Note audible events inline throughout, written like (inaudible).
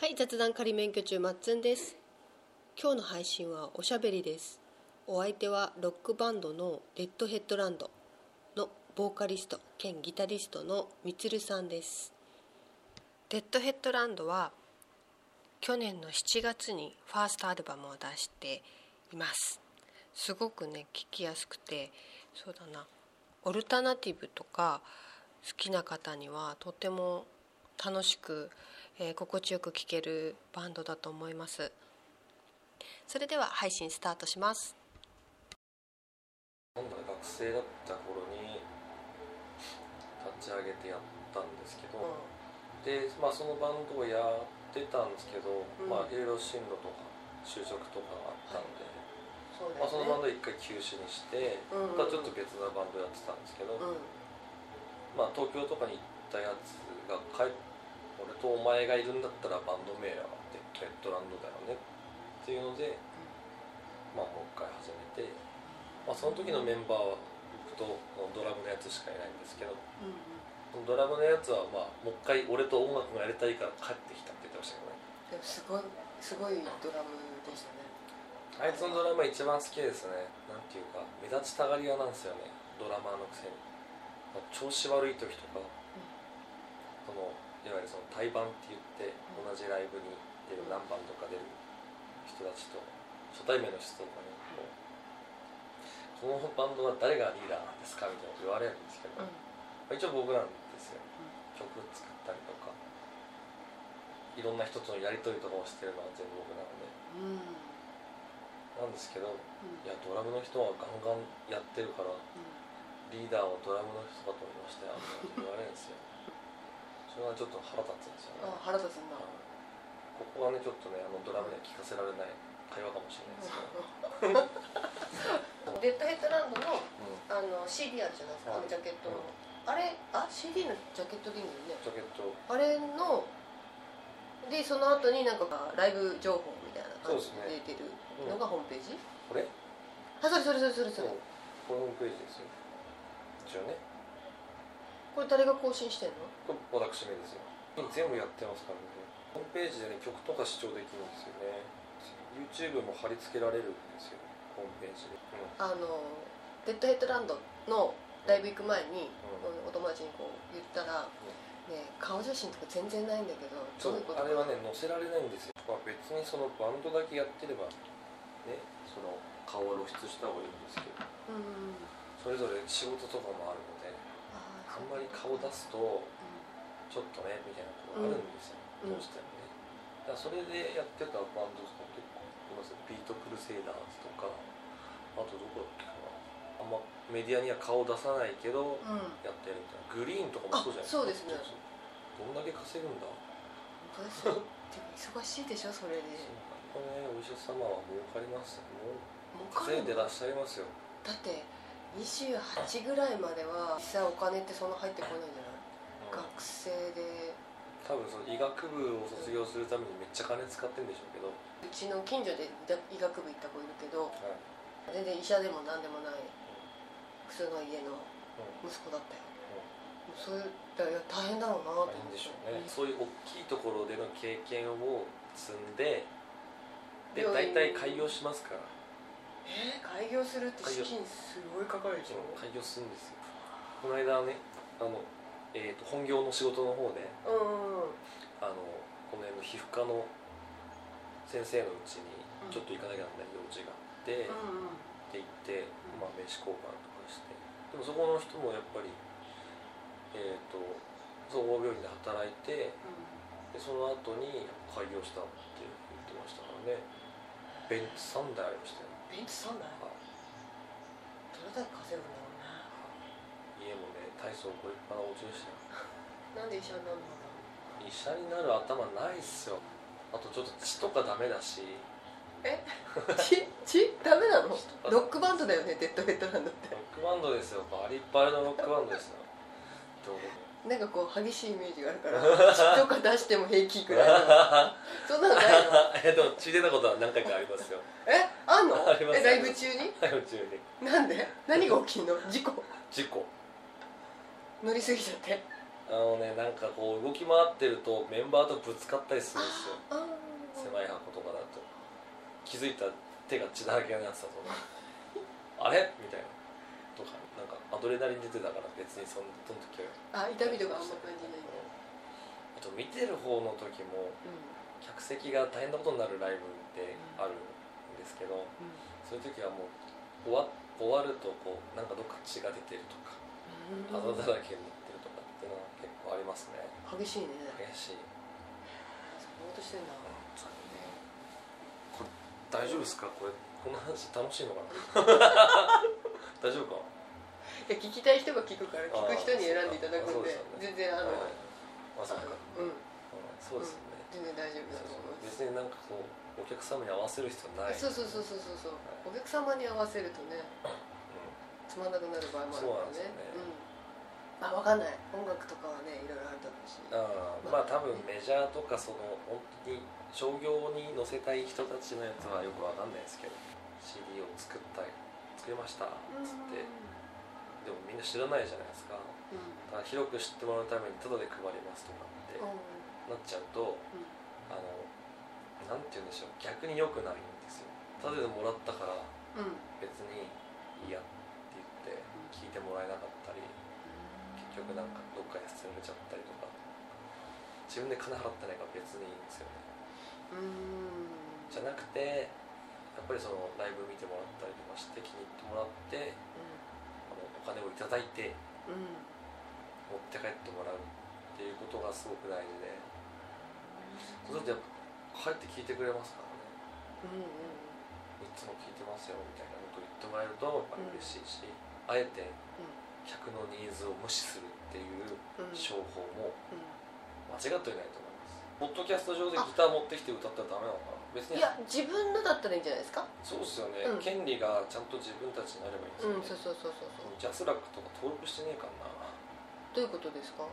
はい雑談仮免許中まっつんです。今日の配信はおしゃべりです。お相手はロックバンドのレッドヘッドランドのボーカリスト兼ギタリストのみつるさんです。レッドヘッドランドは去年の7月にファーストアルバムを出しています。すごくね聴きやすくてそうだな。オルタナティブとか好きな方にはとても楽しく、えー、心地よく聴けるバンドだと思います。それでは配信スタートします。なんだ学生だった頃に立ち上げてやったんですけど、うん、で、まあ、そのバンドをやってたんですけど、うん、まあいろいろ進路とか就職とかがあったんで、はい、そまあ、そのバンドを一回休止にして、うんうん、ちょっと別なバンドやってたんですけど、まあ、東京とかに行ったやつが帰俺とお前がいるんだったらバンド名はデッドヘッドランドだよね。っていうので、まあ、もう一回始めて、まあ、その時のメンバーは僕とドラムのやつしかいないんですけど、ドラムのやつは、まあ、もう一回俺と音楽がやりたいから帰ってきたって言ってましたけどね。でもすごいすごいドラムでしたね。あいつのドラマ一番好きですね。なんていうか目立ちたがり屋なんですよね。ドラマーのくせに。調子悪い時とか、いわゆるその対バンって言って同じライブに出る何番とか出る人たちと初対面の人とかにこう「このバンドは誰がリーダーなんですか?」みたいなこと言われるんですけど、一応僕なんですよ、曲作ったりとかいろんな人とのやり取りとかをしてるのは全部僕なので。なんですけど、いやドラムの人はガンガンやってるから、リーダーをドラムの人かと思いましたよって言われるんですよそれはちょっと腹立つんですよね。あ腹立つんだ、ここはねちょっとねあのドラムには聞かせられない会話かもしれないですけど。(laughs) デッドヘッドランドの,、あの CD あるじゃないですか、あのジャケットの、あれあ CD のジャケットでいいんだよね。ジャケット。あれのでその後になんかライブ情報みたいな感じで出てるのがホームページ、これ？あそれそれそれそれそれ。これホームページですよ。一応ねこれ誰が更新してんの？これ私めですよ。全部やってますからね。ホームページでね曲とか視聴できるんですよね。YouTube も貼り付けられるんですよ。ホームページで、うん、あのデッドヘッドランドのライブ行く前に、うん、お友達にこう言ったら、うん。ね、顔写真とか全然ないんだけどそうあれはね載せられないんですよ、まあ、別にそのバンドだけやってればねその顔は露出した方がいいんですけど、うん。それぞれ仕事とかもあるのであんまり顔出すとちょっとねみたいなことがあるんですよ、どうしてもね。だからそれでやってたバンドとか結構いますビートクルセイダーズとかあとどこだっけかな。あんまメディアには顔出さないけどやってるみたいな、グリーンとかもそうじゃないですか。そうですね。どんだけ稼ぐんだ？本当ですよ。忙しいでしょそれで。そうねお医者様は儲かりますもう稼いでらっしゃいますよ。だって28ぐらいまでは実際お金ってそんな入ってこないんじゃない、うん、学生で。多分その医学部を卒業するためにめっちゃ金使ってるんでしょうけど。うちの近所で医学部行った子いるけど、はい、全然医者でも何でもない普通の家の息子だったよ、うん、そういう大変だろうなと思って、ね、そういう大きいところでの経験を積んでで大体開業しますから。えー、開業するって資金すごいかかるでしょ。開業するんですよ。この間ねあの、えーと、本業の仕事の方で、うんうん、あのこの辺の皮膚科の先生のうちにちょっと行かなきゃならない用事があって、うんうん、って言って、まあ、名刺交換とかして。でもそこの人もやっぱりえっ、ー、と総合病院で働いて、うん、でその後に開業したって言ってましたからね。ベンツ3台ありましたよ。ベンツ3台？どれだけ稼ぐんだろうな。家もね体操これっぱなお家でしたよ。(laughs) なんで医者になるのか医者になる頭ないっすよ。あとちょっと血とかダメだし。え？(laughs) 血？血？ダメなの？ロックバンドだよねデッドヘッドランドって。ロックバンドですよ。バリバリのロックバンドですよ。どうなんかこう激しいイメージがあるから (laughs) 血とか出しても平気ぐらいの。そんなのないの？えでも血出たことは何回かありますよ。え？あんの？あります。えライブ中に？ライブ中に。なんで？何が起きんの？事故？事故。乗りすぎちゃって。あのねなんかこう動き回ってるとメンバーとぶつかったりするんですよ。あ狭い箱とかだと。気づいたら手が血だらけになってたと思う。(laughs) あれ？みたいな。とかなんかアドレナリン出てたから別にそのその時は。あ痛みとかあんま感じないあと見てる方の時もうん。客席が大変なことになるライブってある。んですけどそういう時はもう終わ終わるとこうなんかどっか血が出てるとかうん。あざだらけになってるとかっていうのは結構ありますね。激しいね。激しい。そんなことしてんだ。これ大丈夫ですか？これこの話楽しいのかな？(laughs) 大丈夫か？いや聞きたい人が聞くから聞く人に選んでいただくんでね全然あのはいまさか。うん。うん。そうですよね、全然大丈夫だと思います。別になんかこうお客様に合わせる必要ない。そうそうそうそうそうそう。お客様に合わせるとねうつまんなくなる場合もあるからね。そうなんですよね。うん。まあわかんない。音楽とかはねいろいろあるだろうし。ん、あーまあ多分メジャーとかその本当に商業に載せたい人たちのやつはよくわかんないですけど CD を作ったい作りましたっつって。でもみんな知らないじゃないですか。うん。だから広く知ってもらうためにタダで配りますとかってうんなっちゃうとあのなんて言うんでしょう。逆に良くないんですよ。タダでもらったから別にいいやって言って聞いてもらえなかったり結局なんかどっかに捨てられちゃったりとか。自分で金払ってないから別にいいんですよね。うん。じゃなくてやっぱりそのライブ見てもらったりとかして気に入ってもらってあのお金をいただいてうん。持って帰ってもらうっていうことがすごく大事で。そうするとやっぱ帰って聞いてくれますからね。うんいつも聞いてますよみたいなことを言ってもらえるとやっぱり嬉しいし、あえて客のニーズを無視するっていううん。うん商法もうん。間違ってはいないと思います。ポッドキャスト上でギター持ってきて歌ったらダメなのかな？別にいや自分のだったらいいんじゃないですか？そうですよね、うん。権利がちゃんと自分たちになればいいんうんですよね、そうそうそうそうそう。ジャスラックとか登録してねえかな。どういうことですか？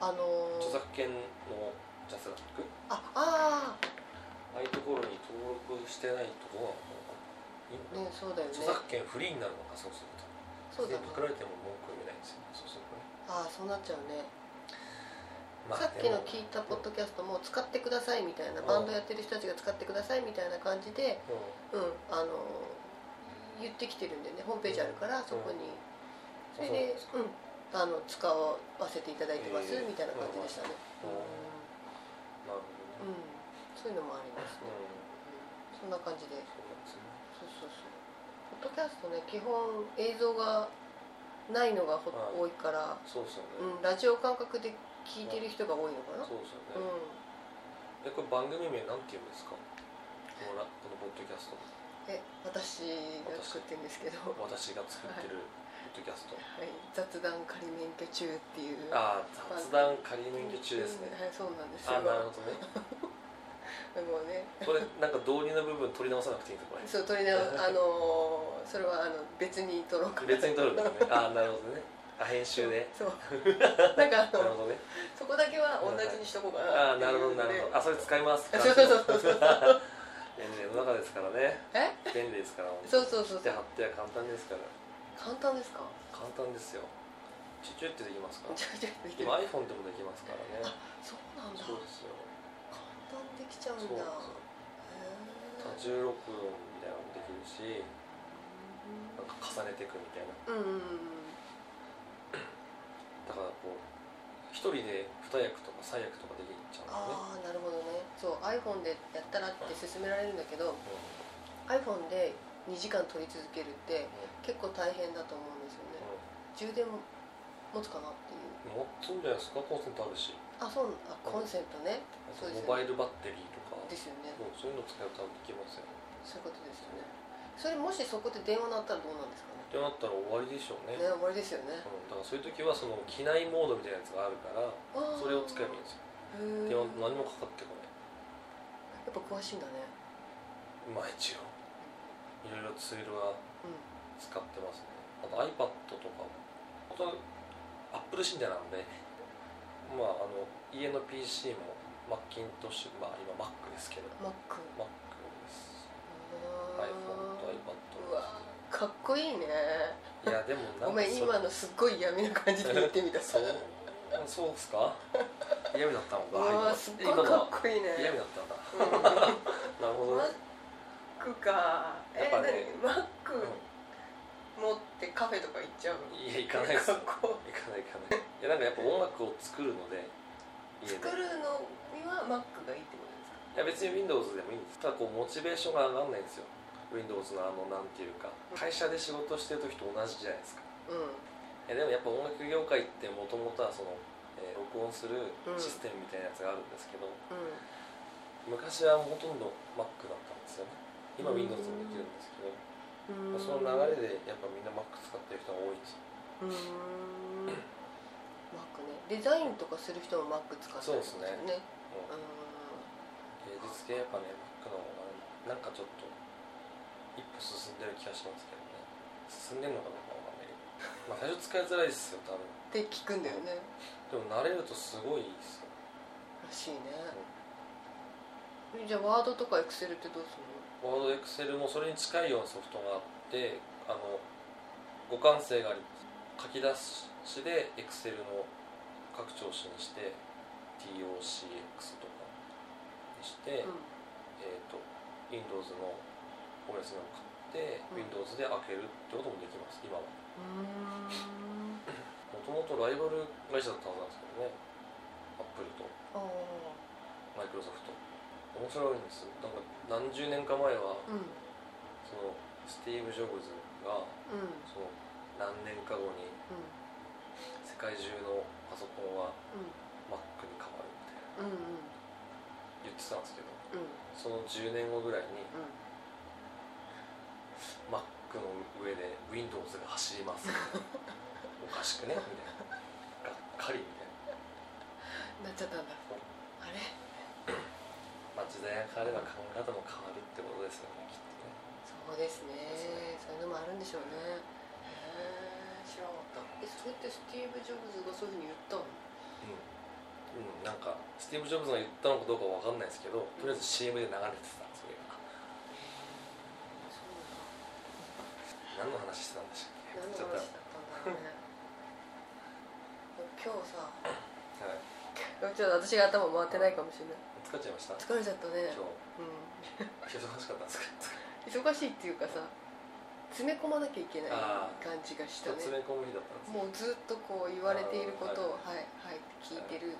あのー。著作権のジャスラックああああいうところに登録してないところなのかないいのあね。そうだよね。著作権フリーになるのかそうすると。そうだね。パクられても文句言えないんですよねそうするとね、ああそうなっちゃうね。まさっきの聞いたポッドキャストも使ってくださいみたいなうん。バンドやってる人たちが使ってくださいみたいな感じでうん。うんあのー言ってきてるんでねホームページあるからそこに。それでうんあの使わせていただいてますえー。みたいな感じでしたね。うんなるほど。ねうん。そういうのもありますね。うん。うんそんな感じで。そうなんですね。そうそうそう。ポッドキャストね基本映像がないのがほはい多いから。そうですよね、うん。ラジオ感覚で聞いてる人が多いのかな。そうですよね、うん。えこれ番組名なんて言うんですか？このラこのポッドキャストえ私が作ってるんですけど。私が作ってる。ポッドキャスト、はい、雑談仮免許中っていう。ああ雑談仮免許中ですね、はいそうなんですよ。あなるほどね。(laughs) もうね。これなんか導入の部分取り直さなくていいんですかこれそう取り直 (laughs) あのーそれはあの別に撮ろうかな。別に撮るんですね。ああなるほどね。あ編集で。そう。(laughs) なんかあなるのほどね。そこだけは同じにしとこうかなああなるほどなるほど。あそれ使います。そうそうそうそう便利の中ですからね。え？便利ですから。そうそうそう。切って貼っては簡単ですから簡単ですか？簡単ですよ。チュチュってできますか？らちょいちょいできる。今 iPhone でもできますからね。そうなんだ。そうですよ。簡単できちゃうんそうだですよ。多重録音みたいなのもできるしなんか重ねていくみたいな。うんうんうんだからこう一人で二役とか三役とかできちゃうんだよね。ああなるほどね。そう iPhone でやったらって勧められるんだけどう iPhone で2時間撮り続けるってん。結構大変だと思うんですよね。充電も持つかなっていう。うんもっとんじゃないですか？コンセントあるし。あそうあコンセントね。うですよね。モバイルバッテリーとか。ですよね。そうそういうの使うと多分いけますよねそういうことですよね。それもしそこで電話鳴ったらどうなんですかね？ってなったら終わりでしょうね。ね終わりですよね。うん、だからそういう時はその機内モードみたいなやつがあるからそれを使えばいいんですよ。電話何もかかってこない。やっぱ詳しいんだね。まあ一応いろいろツールはうん使ってますね。あと iPad とか本当アップル信者なんでまああの家の PC もマッキントッシュまあ今 Mac ですけど。Mac Mac です。iPhone と iPad うわかっこいいね。いやでもなんかごめんそ今のすっごい闇な感じで言ってみた。そううんそうっすか？(laughs) 嫌味だったのかうわーすっごいかっこいいね。嫌味だったんだうん。(laughs) なるほど。マッねクか。えやっぱね何？マック。持ってカフェとか行っちゃうの？いや行かないっすよ。行かない行かない。いやなんかやっぱ音楽を作るので家で。作るのにはマックがいいってことですか？いや別に Windows でもいいんです。ただこうモチベーションが上がんないんですよ。Windows のあのなんていうか会社で仕事してる時と同じじゃないですか。ういやでもやっぱ音楽業界ってもともとはその、えー録音するシステムみたいなやつがあるんですけど、んうん。昔はほとんど Mac だったんですよね今うん Windows もできるんですけど、うん。その流れでやっぱみんな Mac 使ってる人が多いんです。ようーん。マックね。デザインとかする人もマック使ってるんですよね。そうですう芸術系やっぱね Mac の方がなんかちょっと一歩進んでる気がしますけどね。進んでるのかどうかわかんないけど。まあ最初使いづらいですよ多分。んって聞くんだよね。でも慣れるとすごいですよ。らしいねじゃあワードとかエクセルってどうするワードエクセルもそれに近いようなソフトがあってあの互換性があります。書き出しでエクセルの拡張子にして TOCX とかにして、のえー、と Windows の OS のを買って、うん。Windows で開けるってこともできます今は。もともとライバル会社だったはずなんですけどね。Apple と。ああマイクロソフト面白いんです。なんか何十年か前はうん。そのスティーブ・ジョブズがうん。その何年か後にうん。世界中のパソコンはうん。Mac に変わるみたいな。うんうん。言ってたんですけどうん。その10年後ぐらいにうん。Mac の上で Windows が走ります。(laughs) おかしくね？みたいな。がっかりみたいな。なっちゃったんだ。あれ？まあ時代が変われば考え方も変わるってことですよねきっとね。そうですね。そういうのもあるんでしょうね。へえ知らなかった。えそれってスティーブ・ジョブズがそういうふうに言ったの？うん、うん、なんかスティーブ・ジョブズが言ったのかどうかわかんないですけどとりあえず CM で流れてたそれが何の話してたんでしたっけ？何の話だったんだろうね。今日さはい。ちょっと私が頭回ってないかもしれない疲れちゃいました？疲れちゃったね。今うん。日 (laughs) 忙しかったんですか？忙しいっていうかさ詰め込まなきゃいけないあ感じがした詰ねめ込む日だったんですもうずっとこう言われていることをあはい。はいって聞いてる。う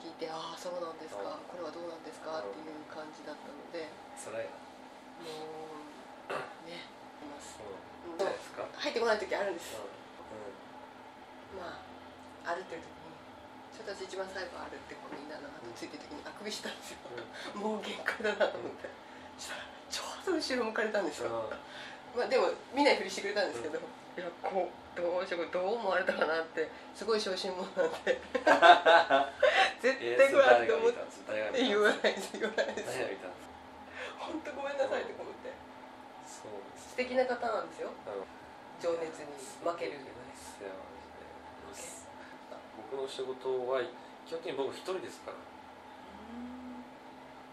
聞いてああそうなんですか。うんこれはどうなんですかっていう感じだったので。ん辛いなもうねいます。入ってこない時あるんです。うまあ歩ってる時私一番最後歩ってこうみんなの後ついてる時にあくびしたんですよ。もう限界だなと思って。ちょうど後ろ向かれたんですよ。ん。まあでも見ないふりしてくれたんですけど、いやこうどうしようどう思われたかなってすごい小心者なんで (laughs) 絶え対これって思って。言わないです言わないです。本当ごめんなさいって思って。そう素敵な方なんですよ。うん。情熱に負けるないっすよマジで僕の仕事は基本的に僕一人ですから。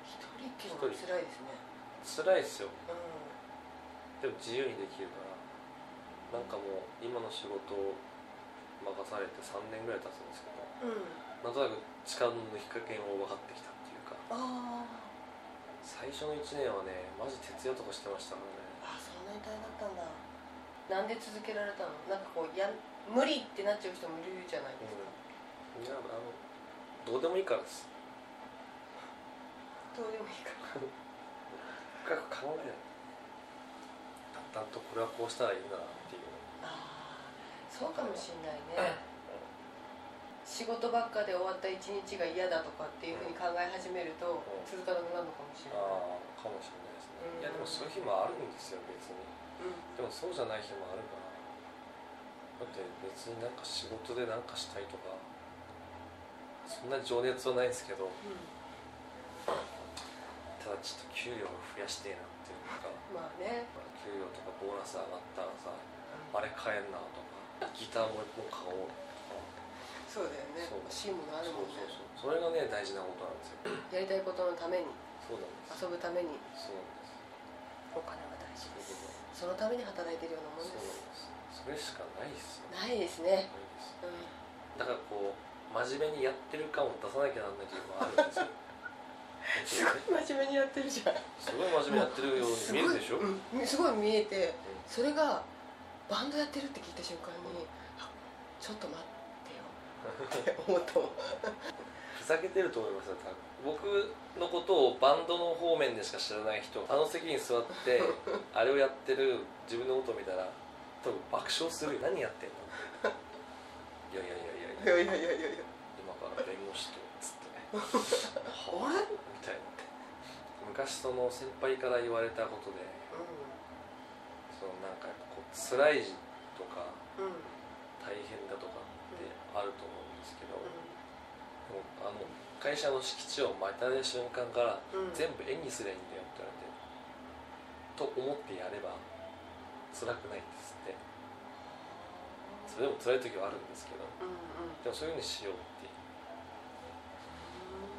一人っていうのは辛いですね。辛いっすよ。うでも自由にできるから。なんかもう今の仕事を任されて3年ぐらい経つんですけど。ん、うん、なんとなく力の抜き加減を分かってきたっていうか。あ最初の1年はねマジ徹夜とかしてましたからね。あそんなに大変だったんだ。なんで続けられたの？なんかこうやん無理ってなっちゃう人もいるじゃないですか、いやあのどうでもいいからです。どうでもいいから。深く考えない。だんだんとこれはこうしたらいいなっていう。ああそうかもしんないね。仕事ばっかで終わった一日が嫌だとかっていうふうに考え始めるとうん。続かなくなるのかもしれない、ああかもしれないですね、うん。いやでもそういう日もあるんですよ別に。うん。でもそうじゃない日もあるからだって別になんか仕事で何かしたいとかそんな情熱はないんですけどただちょっと給料を増やしてえなっていうかまあね、給料とかボーナス上がったらさあれ買えんなとかギターもう一本買おうとか。そうだよね。そう。欲しいものあるもんね。そうそうそれがね大事なことなんですよ。やりたいことのためにそうなんです。遊ぶために。そうなんです。お金は大事です。そのために働いてるようなもんですそれしかないっすよ。ないですね。ないですうんだからこう真面目にやってる感を出さなきゃなんない時もあるんですよ。(laughs) すごい真面目にやってるじゃん。すごい真面目にやってるように見えるでしょ、すごい,、うん、すごい見えてそれがバンドやってるって聞いた瞬間にあちょっと待ってよ。って思ったもん。(laughs) ふざけてると思いますよ多分。僕のことをバンドの方面でしか知らない人あの席に座ってあれをやってる自分のことを見たら多分爆笑する。よ何やってんの？いやいやいいやいや。いやいやいやいや。今から弁護士とつって。ねはあみたいな昔その先輩から言われたことで。うそのなんかやっぱこう辛い時とかうん大変だとかってあると思うんですけど、でもあの会社の敷地をまたね瞬間から全部絵にすりゃいいんだよって言われて、と思ってやれば辛くないんですって。それでも辛い時はあるんですけどうんうん。でもそういうふうにしようって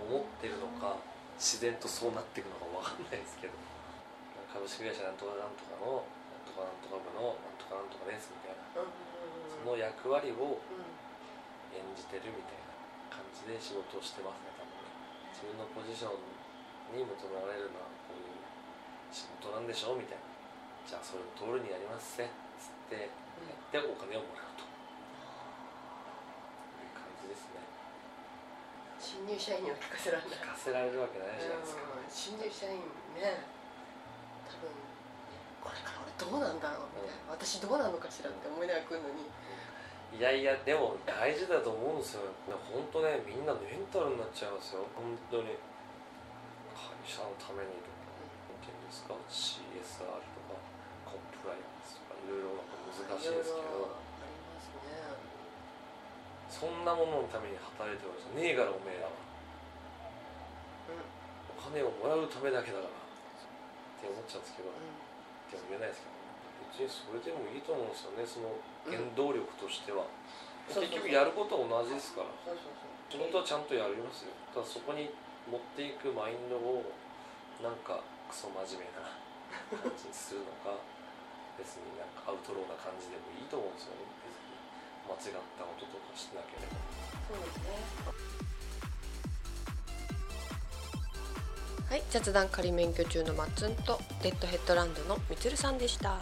思ってるのか自然とそうなっていくのか分かんないですけど。株式会社なんとかなんとかのなんとかなんとか部のなんとかなんとかですみたいな。うんその役割をうん。演じてるみたいな感じで仕事をしてますね多分ね。自分のポジションに求められるのはこういう仕事なんでしょうみたいなじゃあそれを通りにやりますせ。つってやってお金をもらうと。いう感じですね。新入社員には聞かせられない。聞かせられるわけないじゃないですか。うん。新入社員ね。多分これから俺どうなんだろうみたいな。私どうなのかしらって思いながら来るのに。いやいやでも大事だと思うんですよ。本当ねみんなメンタルになっちゃいますよ。本当に会社のためにとか。何ていうんですか？CSR とかコンプライアンスとかいろいろ難しいですけど。ね。そんなもののために働いてるわけじゃねえからおめえらはお金をもらうためだけだから。って思っちゃうんですけど。でも言えないですけど。別にそれでもいいと思うんですよね。その原動力としては、そうそうそう。結局やることは同じですから。仕事はちゃんとやりますよ。ただそこに持っていくマインドをなんかクソ真面目な感じにするのか別になんかアウトローな感じでもいいと思うんですよね。別に間違ったこととかしてなければ。そうですね。はい。雑談仮免許中のマッツンとデッドヘッドランドのみつるさんでした。